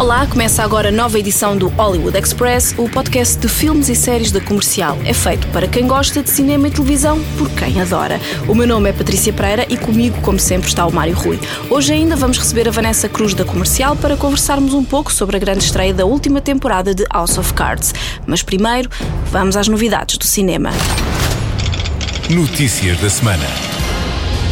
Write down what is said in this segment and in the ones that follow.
Olá, começa agora a nova edição do Hollywood Express, o podcast de filmes e séries da comercial. É feito para quem gosta de cinema e televisão, por quem adora. O meu nome é Patrícia Pereira e comigo, como sempre, está o Mário Rui. Hoje ainda vamos receber a Vanessa Cruz da comercial para conversarmos um pouco sobre a grande estreia da última temporada de House of Cards. Mas primeiro, vamos às novidades do cinema. Notícias da semana.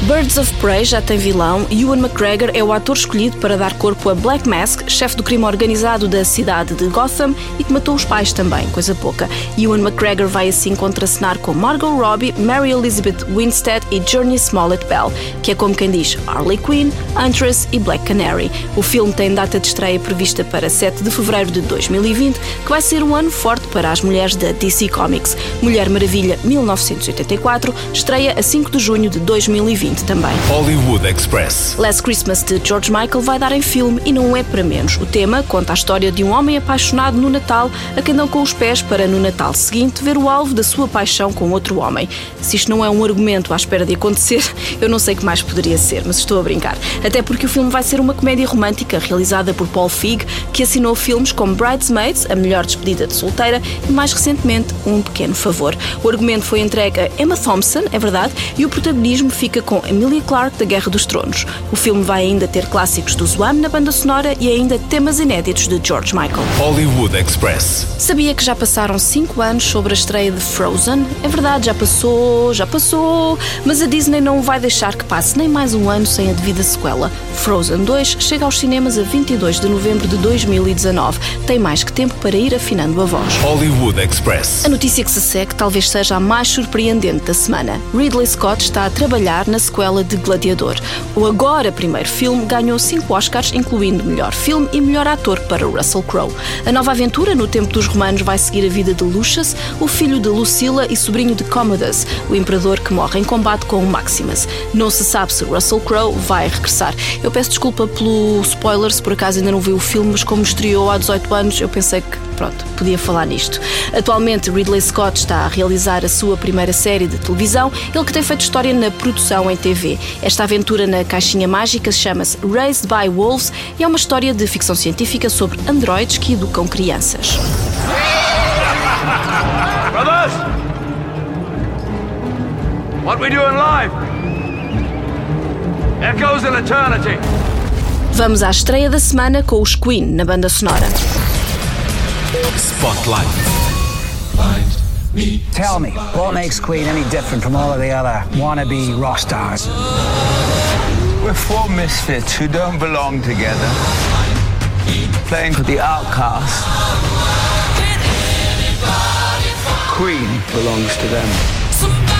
Birds of Prey já tem vilão Ewan McGregor é o ator escolhido para dar corpo a Black Mask, chefe do crime organizado da cidade de Gotham e que matou os pais também, coisa pouca. Ewan McGregor vai assim contracenar com Margot Robbie, Mary Elizabeth Winstead e Journey Smollett Bell, que é como quem diz Harley Quinn, Huntress e Black Canary. O filme tem data de estreia prevista para 7 de fevereiro de 2020, que vai ser um ano forte para as mulheres da DC Comics. Mulher Maravilha 1984 estreia a 5 de junho de 2020 também. Hollywood Express. Last Christmas de George Michael vai dar em filme e não é para menos. O tema conta a história de um homem apaixonado no Natal a quem dão com os pés para no Natal seguinte ver o alvo da sua paixão com outro homem. Se isto não é um argumento à espera de acontecer, eu não sei o que mais poderia ser, mas estou a brincar. Até porque o filme vai ser uma comédia romântica realizada por Paul Feig, que assinou filmes como Bridesmaids, A Melhor Despedida de Solteira e mais recentemente Um Pequeno Favor. O argumento foi entregue a Emma Thompson, é verdade, e o protagonismo fica com Emilia Clarke da Guerra dos Tronos. O filme vai ainda ter clássicos do Zwam na banda sonora e ainda temas inéditos de George Michael. Hollywood Express. Sabia que já passaram 5 anos sobre a estreia de Frozen? É verdade, já passou, já passou, mas a Disney não vai deixar que passe nem mais um ano sem a devida sequela. Frozen 2 chega aos cinemas a 22 de novembro de 2019. Tem mais que tempo para ir afinando a voz. Hollywood Express. A notícia que se segue talvez seja a mais surpreendente da semana. Ridley Scott está a trabalhar na sequela de Gladiador. O agora primeiro filme ganhou cinco Oscars, incluindo melhor filme e melhor ator para Russell Crowe. A nova aventura no tempo dos romanos vai seguir a vida de Lucius, o filho de Lucila e sobrinho de Commodus, o imperador que morre em combate com o Maximus. Não se sabe se Russell Crowe vai regressar. Eu peço desculpa pelo spoiler, se por acaso ainda não viu o filme, mas como estreou há 18 anos, eu pensei que pronto, podia falar nisto. Atualmente, Ridley Scott está a realizar a sua primeira série de televisão, ele que tem feito história na produção em TV. Esta aventura na caixinha mágica chama-se Raised by Wolves e é uma história de ficção científica sobre androides que educam crianças. Brothers! What we doing live? Echoes in eternity. Vamos à estreia da semana com os Queen na banda sonora. Spotlight. Tell me, what makes Queen any different from all of the other wannabe rock stars? We're four misfits who don't belong together. Playing for the outcasts. Queen belongs to them.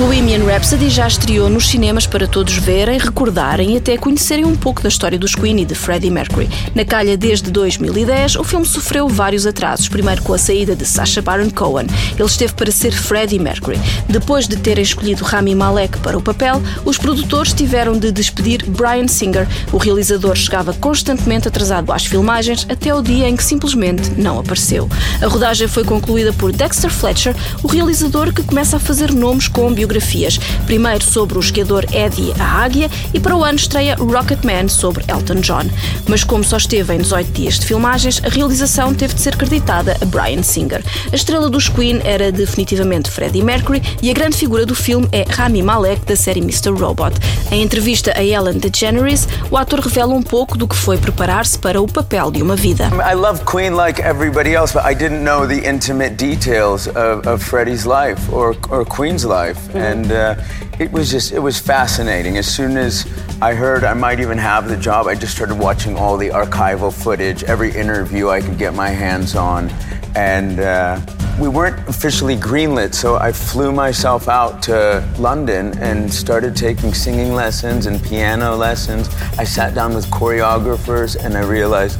Bohemian Rhapsody já estreou nos cinemas para todos verem, recordarem e até conhecerem um pouco da história dos Queen e de Freddie Mercury. Na calha desde 2010, o filme sofreu vários atrasos, primeiro com a saída de Sacha Baron Cohen. Ele esteve para ser Freddie Mercury. Depois de terem escolhido Rami Malek para o papel, os produtores tiveram de despedir Brian Singer. O realizador chegava constantemente atrasado às filmagens até o dia em que simplesmente não apareceu. A rodagem foi concluída por Dexter Fletcher, o realizador que começa a fazer nomes com biografias. Primeiro sobre o esquiador Eddie a Águia e para o ano estreia Rocketman sobre Elton John. Mas como só esteve em 18 dias de filmagens, a realização teve de ser creditada a Brian Singer. A estrela dos Queen era definitivamente Freddie Mercury e a grande figura do filme é Rami Malek da série Mr. Robot. Em entrevista a Ellen DeGeneres, o ator revela um pouco do que foi preparar-se para o papel de uma vida. I love Queen like everybody else, but I didn't know the intimate details of, of Freddie's life or, or Queen's life. And uh, it was just, it was fascinating. As soon as I heard I might even have the job, I just started watching all the archival footage, every interview I could get my hands on. And uh, we weren't officially greenlit, so I flew myself out to London and started taking singing lessons and piano lessons. I sat down with choreographers and I realized,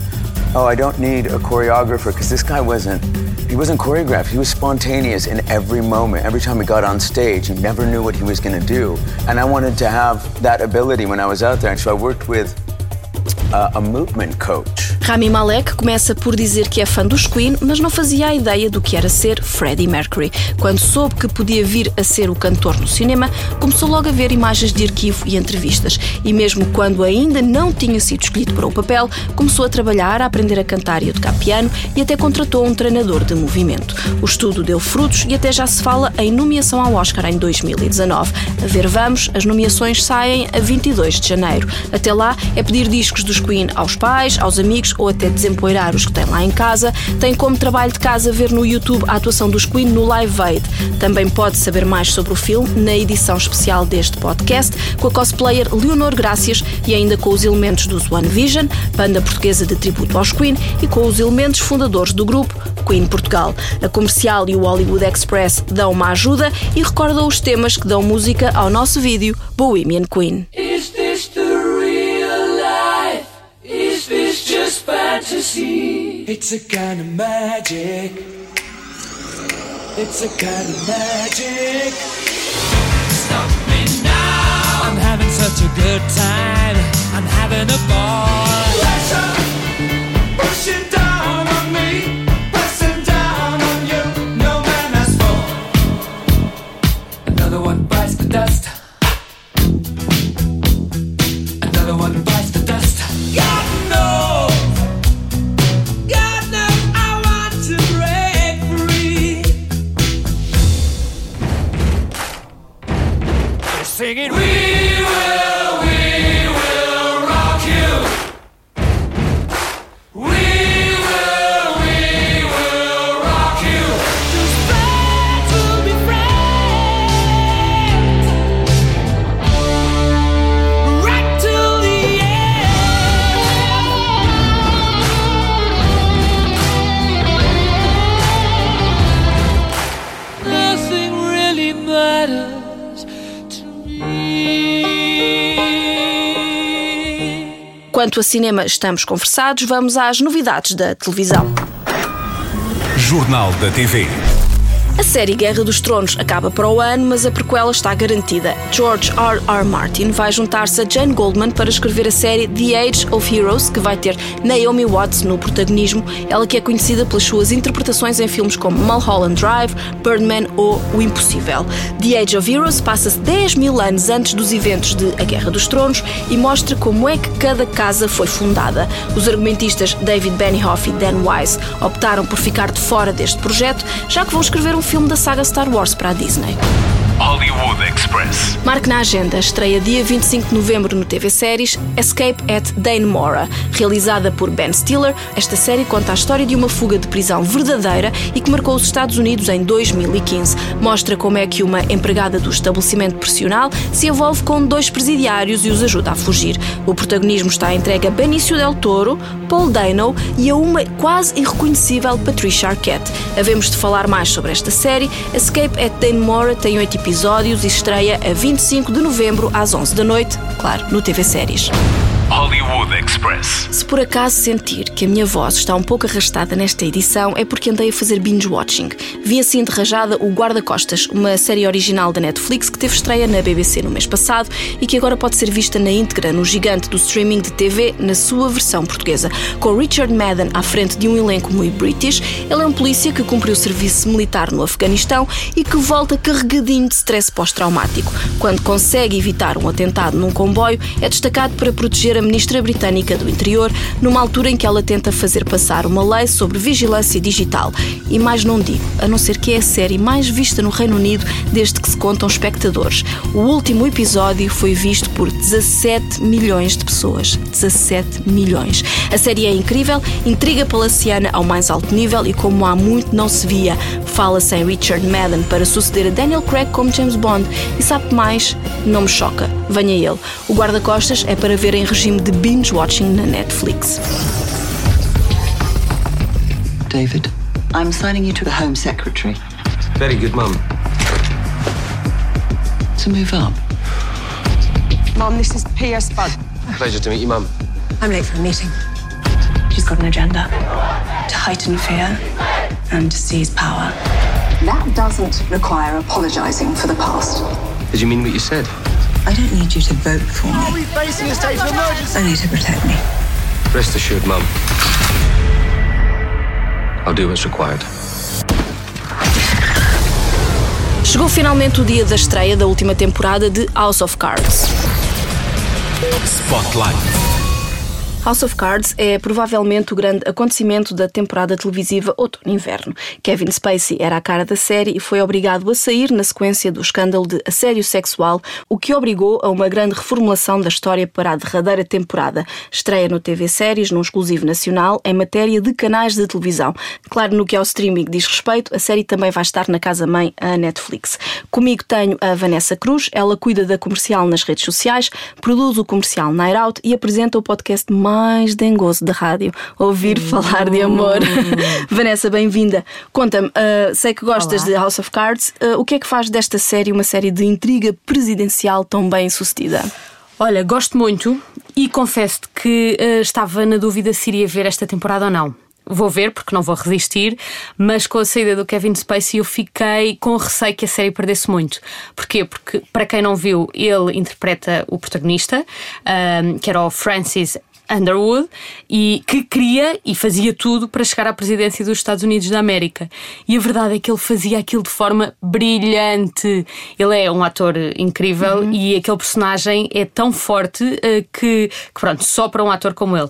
oh, I don't need a choreographer because this guy wasn't. He wasn't choreographed. He was spontaneous in every moment. Every time he got on stage, he never knew what he was going to do. And I wanted to have that ability when I was out there. And so I worked with uh, a movement coach Rami Malek começa por dizer que é fã dos Queen, mas não fazia a ideia do que era ser Freddie Mercury. Quando soube que podia vir a ser o cantor no cinema, começou logo a ver imagens de arquivo e entrevistas. E mesmo quando ainda não tinha sido escolhido para o papel, começou a trabalhar, a aprender a cantar e a tocar piano e até contratou um treinador de movimento. O estudo deu frutos e até já se fala em nomeação ao Oscar em 2019. A ver, vamos, as nomeações saem a 22 de janeiro. Até lá é pedir discos dos Queen aos pais, aos amigos ou até desempoeirar os que têm lá em casa. Tem como trabalho de casa ver no YouTube a atuação dos Queen no Live Aid. Também pode saber mais sobre o filme na edição especial deste podcast com a cosplayer Leonor Gracias e ainda com os elementos dos One Vision, banda portuguesa de tributo aos Queen, e com os elementos fundadores do grupo Queen Portugal. A comercial e o Hollywood Express dão uma ajuda e recordam os temas que dão música ao nosso vídeo Bohemian Queen. Fantasy? It's a kind of magic. It's a kind of magic. Stop me now. I'm having such a good time. I'm having a ball. Pressure pushing down singing, We Quanto a cinema, estamos conversados, vamos às novidades da televisão. Jornal da TV. A série Guerra dos Tronos acaba para o ano, mas a prequela está garantida. George R. R. Martin vai juntar-se a Jane Goldman para escrever a série The Age of Heroes, que vai ter Naomi Watts no protagonismo, ela que é conhecida pelas suas interpretações em filmes como Mulholland Drive, Birdman ou O Impossível. The Age of Heroes passa-se 10 mil anos antes dos eventos de A Guerra dos Tronos e mostra como é que cada casa foi fundada. Os argumentistas David Benioff e Dan Wise optaram por ficar de fora deste projeto, já que vão escrever um filme da saga Star Wars para a Disney. Hollywood Express. Marque na agenda, estreia dia 25 de novembro no TV Séries Escape at Dannemora. Realizada por Ben Stiller, esta série conta a história de uma fuga de prisão verdadeira e que marcou os Estados Unidos em 2015. Mostra como é que uma empregada do estabelecimento pressional se envolve com dois presidiários e os ajuda a fugir. O protagonismo está entregue a Benício Del Toro, Paul Dano e a uma quase irreconhecível Patricia Arquette. Havemos de falar mais sobre esta série. Escape at Dannemora tem oito episódios e estreia a 25 de novembro às 11 da noite, claro, no TV Séries. Hollywood Express. Se por acaso sentir que a minha voz está um pouco arrastada nesta edição, é porque andei a fazer binge-watching. Vi assim de rajada o Guarda-Costas, uma série original da Netflix que teve estreia na BBC no mês passado e que agora pode ser vista na íntegra no gigante do streaming de TV na sua versão portuguesa. Com Richard Madden à frente de um elenco muito british, ele é um polícia que cumpriu serviço militar no Afeganistão e que volta carregadinho de stress pós-traumático. Quando consegue evitar um atentado num comboio, é destacado para proteger a ministra britânica do Interior, numa altura em que ela tenta fazer passar uma lei sobre vigilância digital. E mais não digo, a não ser que é a série mais vista no Reino Unido desde que se contam espectadores. O último episódio foi visto por 17 milhões de pessoas. 17 milhões. A série é incrível, intriga palaciana ao mais alto nível e como há muito não se via. Fala-se em Richard Madden para suceder a Daniel Craig como James Bond. E sabe mais? Não me choca. Venha ele. O guarda-costas é para ver em regime de binge-watching na Netflix. David, I'm signing you to the Home Secretary Very good, Mum. to move up. Mum, this is P.S. Bud. Pleasure to meet you, Mum. I'm late for a meeting. She's got an agenda to heighten fear and to seize power. That doesn't require apologising for the past. Did you mean what you said? I don't need you to vote for me. facing a state of emergency? Only to protect me. Rest assured, Mum. I'll do what's required. Chegou finalmente o dia da estreia da última temporada de House of Cards. Spotlight. House of Cards é provavelmente o grande acontecimento da temporada televisiva outono-inverno. Kevin Spacey era a cara da série e foi obrigado a sair na sequência do escândalo de assédio sexual, o que obrigou a uma grande reformulação da história para a derradeira temporada. Estreia no TV Séries, num exclusivo nacional, em matéria de canais de televisão. Claro, no que ao streaming diz respeito, a série também vai estar na casa-mãe, a Netflix. Comigo tenho a Vanessa Cruz, ela cuida da comercial nas redes sociais, produz o comercial Night Out e apresenta o podcast mais dengoso da rádio, Ouvir Falar de Amor. Vanessa, bem-vinda. Conta-me, uh, sei que gostas Olá. de House of Cards, uh, o que é que faz desta série uma série de intriga presidencial tão bem sucedida? Olha, gosto muito e confesso-te que eh, estava na dúvida se iria ver esta temporada ou não. Vou ver, porque não vou resistir, mas com a saída do Kevin Spacey eu fiquei com receio que a série perdesse muito. Porquê? Porque, para quem não viu, ele interpreta o protagonista, ahm, que era o Francis Underwood, e que queria e fazia tudo para chegar à presidência dos Estados Unidos da América. E a verdade é que ele fazia aquilo de forma brilhante. Ele é um ator incrível e aquele personagem é tão forte eh, que, que, pronto, só para um ator como ele.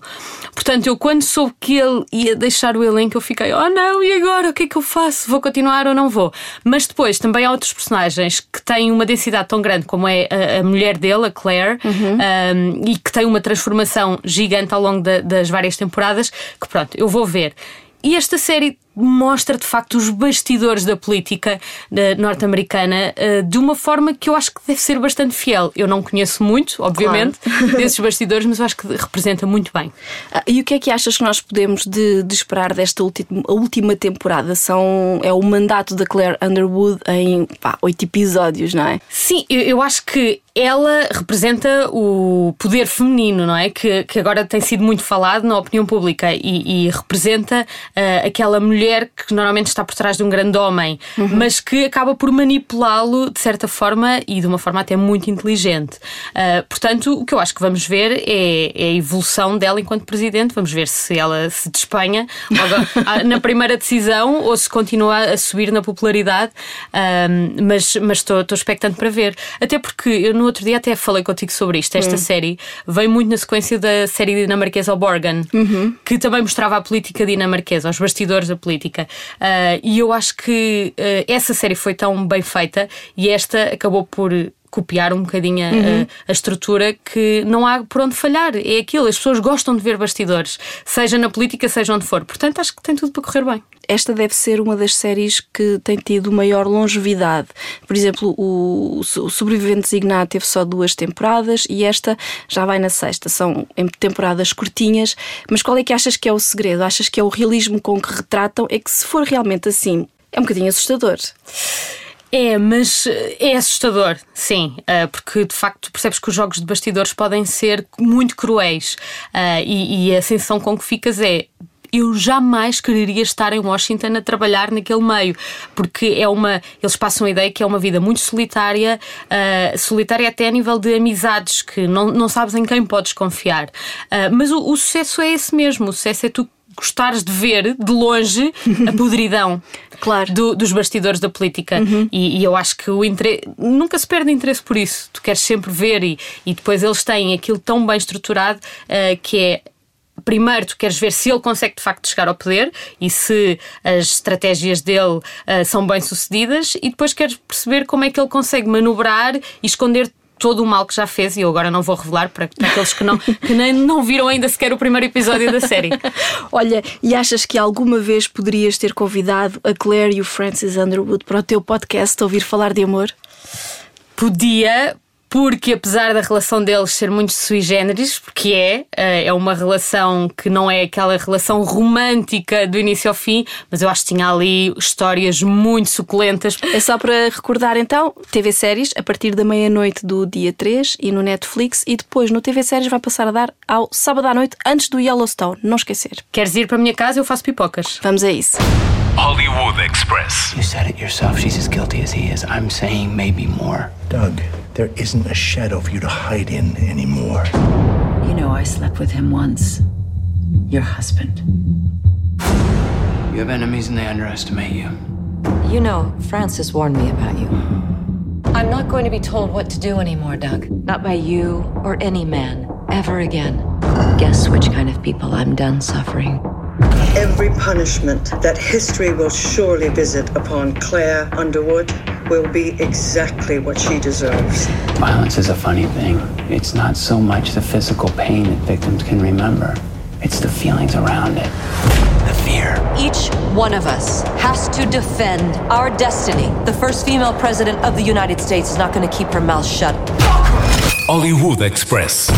Portanto, eu quando soube que ele ia deixar o elenco, eu fiquei, oh não, e agora? O que é que eu faço? Vou continuar ou não vou? Mas depois também há outros personagens que têm uma densidade tão grande como é a, a mulher dele, a Claire, um, e que tem uma transformação gigante ao longo da- das várias temporadas, que pronto, eu vou ver. E esta série mostra de facto os bastidores da política eh, norte-americana eh, de uma forma que eu acho que deve ser bastante fiel. Eu não conheço muito, obviamente, desses bastidores, mas eu acho que representa muito bem. Ah, e o que é que achas que nós podemos de, de esperar desta ulti- a última temporada? São, é o mandato da Claire Underwood em oito episódios, não é? Sim, eu, eu acho que ela representa o poder feminino, não é? Que, que agora tem sido muito falado na opinião pública e, e representa ah, aquela mulher que normalmente está por trás de um grande homem, mas que acaba por manipulá-lo de certa forma e de uma forma até muito inteligente. Ah, portanto, o que eu acho que vamos ver é, é a evolução dela enquanto presidente. Vamos ver se ela se despenha logo na primeira decisão ou se continua a subir na popularidade. Ahm, mas estou expectante para ver. Até porque eu no outro dia até falei contigo sobre isto. Esta série vem muito na sequência da série dinamarquesa O Borgen, que também mostrava a política dinamarquesa, os bastidores da política. Ah, e eu acho que ah, essa série foi tão bem feita e esta acabou por copiar um bocadinho a, a- a estrutura que não há por onde falhar. É aquilo, as pessoas gostam de ver bastidores, seja na política, seja onde for. Portanto, acho que tem tudo para correr bem. Esta deve ser uma das séries que tem tido maior longevidade. Por exemplo, o, o Sobrevivente Designado teve só duas temporadas e esta já vai na sexta. São em temporadas curtinhas. Mas qual é que achas que é o segredo? Achas que é o realismo com que retratam? É que se for realmente assim, é um bocadinho assustador. É, mas eh, é assustador, sim, eh, porque de facto percebes que os jogos de bastidores podem ser muito cruéis eh, e, e a sensação com que ficas é. Eu jamais quereria estar em Washington a trabalhar naquele meio, porque é uma. Eles passam a ideia que é uma vida muito solitária, eh, solitária até a nível de amizades, que não, não sabes em quem podes confiar. Eh, mas o, o sucesso é esse mesmo: o sucesso é tu gostares de ver de longe a podridão Claro. do- dos bastidores da política. E, e eu acho que o interesse, nunca se perde interesse por isso. Tu queres sempre ver e, e depois eles têm aquilo tão bem estruturado eh, que é. Primeiro, tu queres ver se ele consegue de facto chegar ao poder e se as estratégias dele eh, são bem sucedidas, e depois queres perceber como é que ele consegue manobrar e esconder todo o mal que já fez. E eu agora não vou revelar para, para aqueles que, não, que nem não viram ainda sequer o primeiro episódio da série. Olha, e achas que alguma vez poderias ter convidado a Claire e o Francis Underwood para o teu podcast ouvir falar de amor? Podia, porque apesar da relação deles ser muito sui generis, porque é, eh, é uma relação que não é aquela relação romântica do início ao fim, mas eu acho que tinha ali histórias muito suculentas. É só para recordar então, TV Séries a partir da meia-noite do dia 3 e no Netflix e depois no TV Séries vai passar a dar ao sábado à noite antes do Yellowstone, não esquecer. Queres ir para a minha casa? Eu faço pipocas. Vamos a isso. Hollywood Express. You said it yourself. She's as guilty as he is. I'm saying maybe more. Doug, there isn't a shadow for you to hide in anymore. You know, I slept with him once. your husband. You have enemies and they underestimate you. You know, Francis warned me about you. I'm not going to be told what to do anymore, Doug. Not by you or any man, ever again. Guess which kind of people I'm done suffering. Every punishment that history will surely visit upon Claire Underwood will be exactly what she deserves. Violence is a funny thing. It's not so much the physical pain that victims can remember, it's the feelings around it. The fear. Each one of us has to defend our destiny. The first female president of the United States is not going to keep her mouth shut. Hollywood Express.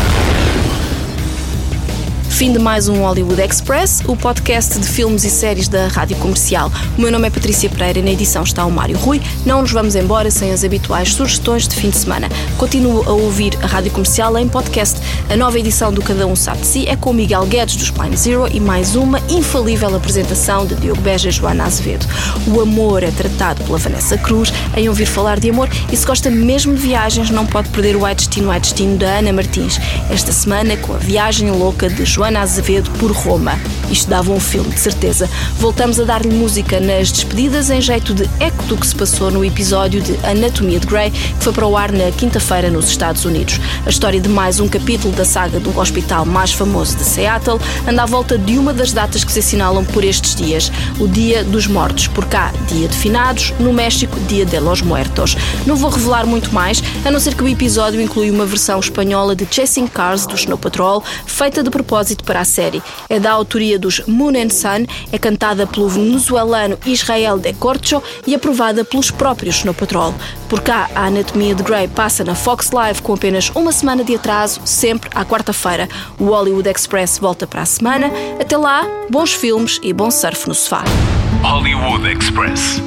Fim de mais um Hollywood Express, o podcast de filmes e séries da Rádio Comercial. O meu nome é Patrícia Pereira e na edição está o Mário Rui. Não nos vamos embora sem as habituais sugestões de fim de semana. Continuo a ouvir a Rádio Comercial em podcast. A nova edição do Cada Um Sabe de Si é com Miguel Guedes dos Plain Zero e mais uma infalível apresentação de Diogo Beja e Joana Azevedo. O amor é tratado pela Vanessa Cruz em ouvir falar de amor e se gosta mesmo de viagens não pode perder o Ai Destino, Ai Destino da Ana Martins. Esta semana com a viagem louca de Joana Azevedo por Roma. Isto dava um filme, de certeza. Voltamos a dar-lhe música nas despedidas em jeito de eco do que se passou no episódio de Anatomia de Grey, que foi para o ar na quinta-feira nos Estados Unidos. A história de mais um capítulo da saga do hospital mais famoso de Seattle anda à volta de uma das datas que se assinalam por estes dias, o Dia dos Mortos. Por cá, Dia de Finados, no México, Dia de los Muertos. Não vou revelar muito mais, a não ser que o episódio inclui uma versão espanhola de Chasing Cars do Snow Patrol, feita de propósito para a série. É da autoria dos Moon and Sun, é cantada pelo venezuelano Israel de Corcho e aprovada pelos próprios Snow Patrol. Por cá, a Anatomia de Grey passa na Fox Live com apenas uma semana de atraso, sempre à quarta-feira. O Hollywood Express volta para a semana. Até lá, bons filmes e bom surf no sofá. Hollywood Express.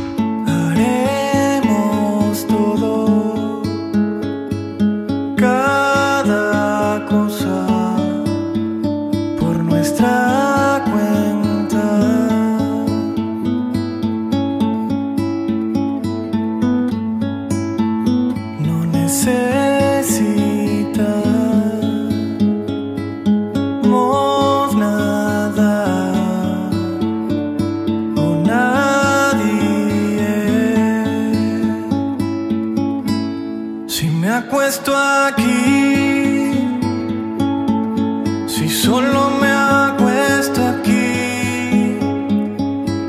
Si solo me acuesto aquí,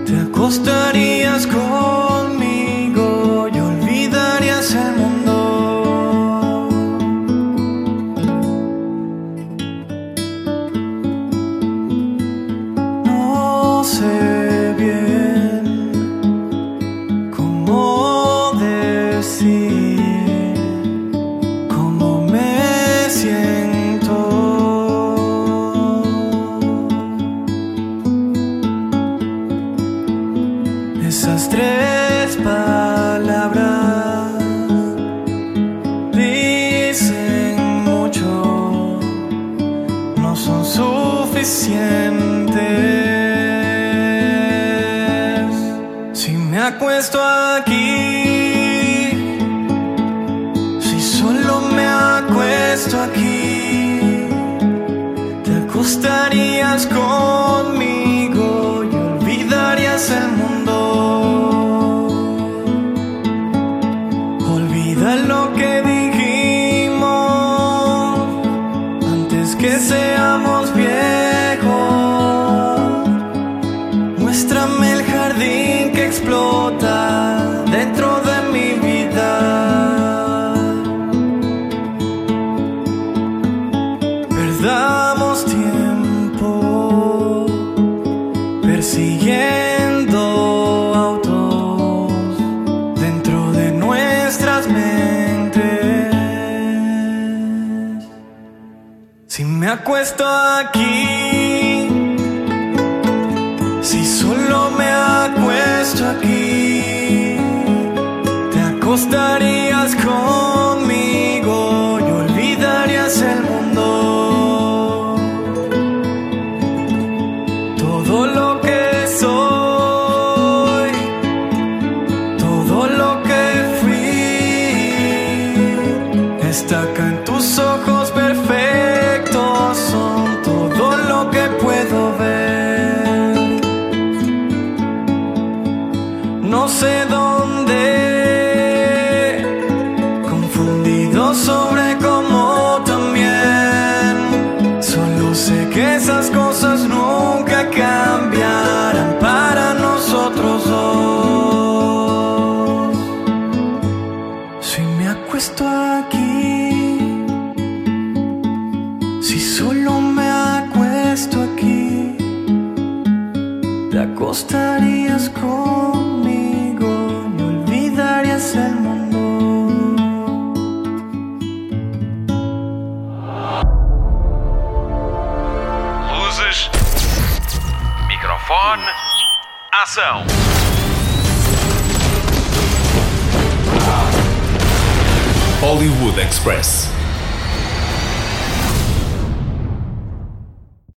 te acostarías explota dentro de mi vida. Perdamos tiempo persiguiendo autos dentro de nuestras mentes. Si me acuesto aquí, aquí, te acostarías conmigo Hollywood Express.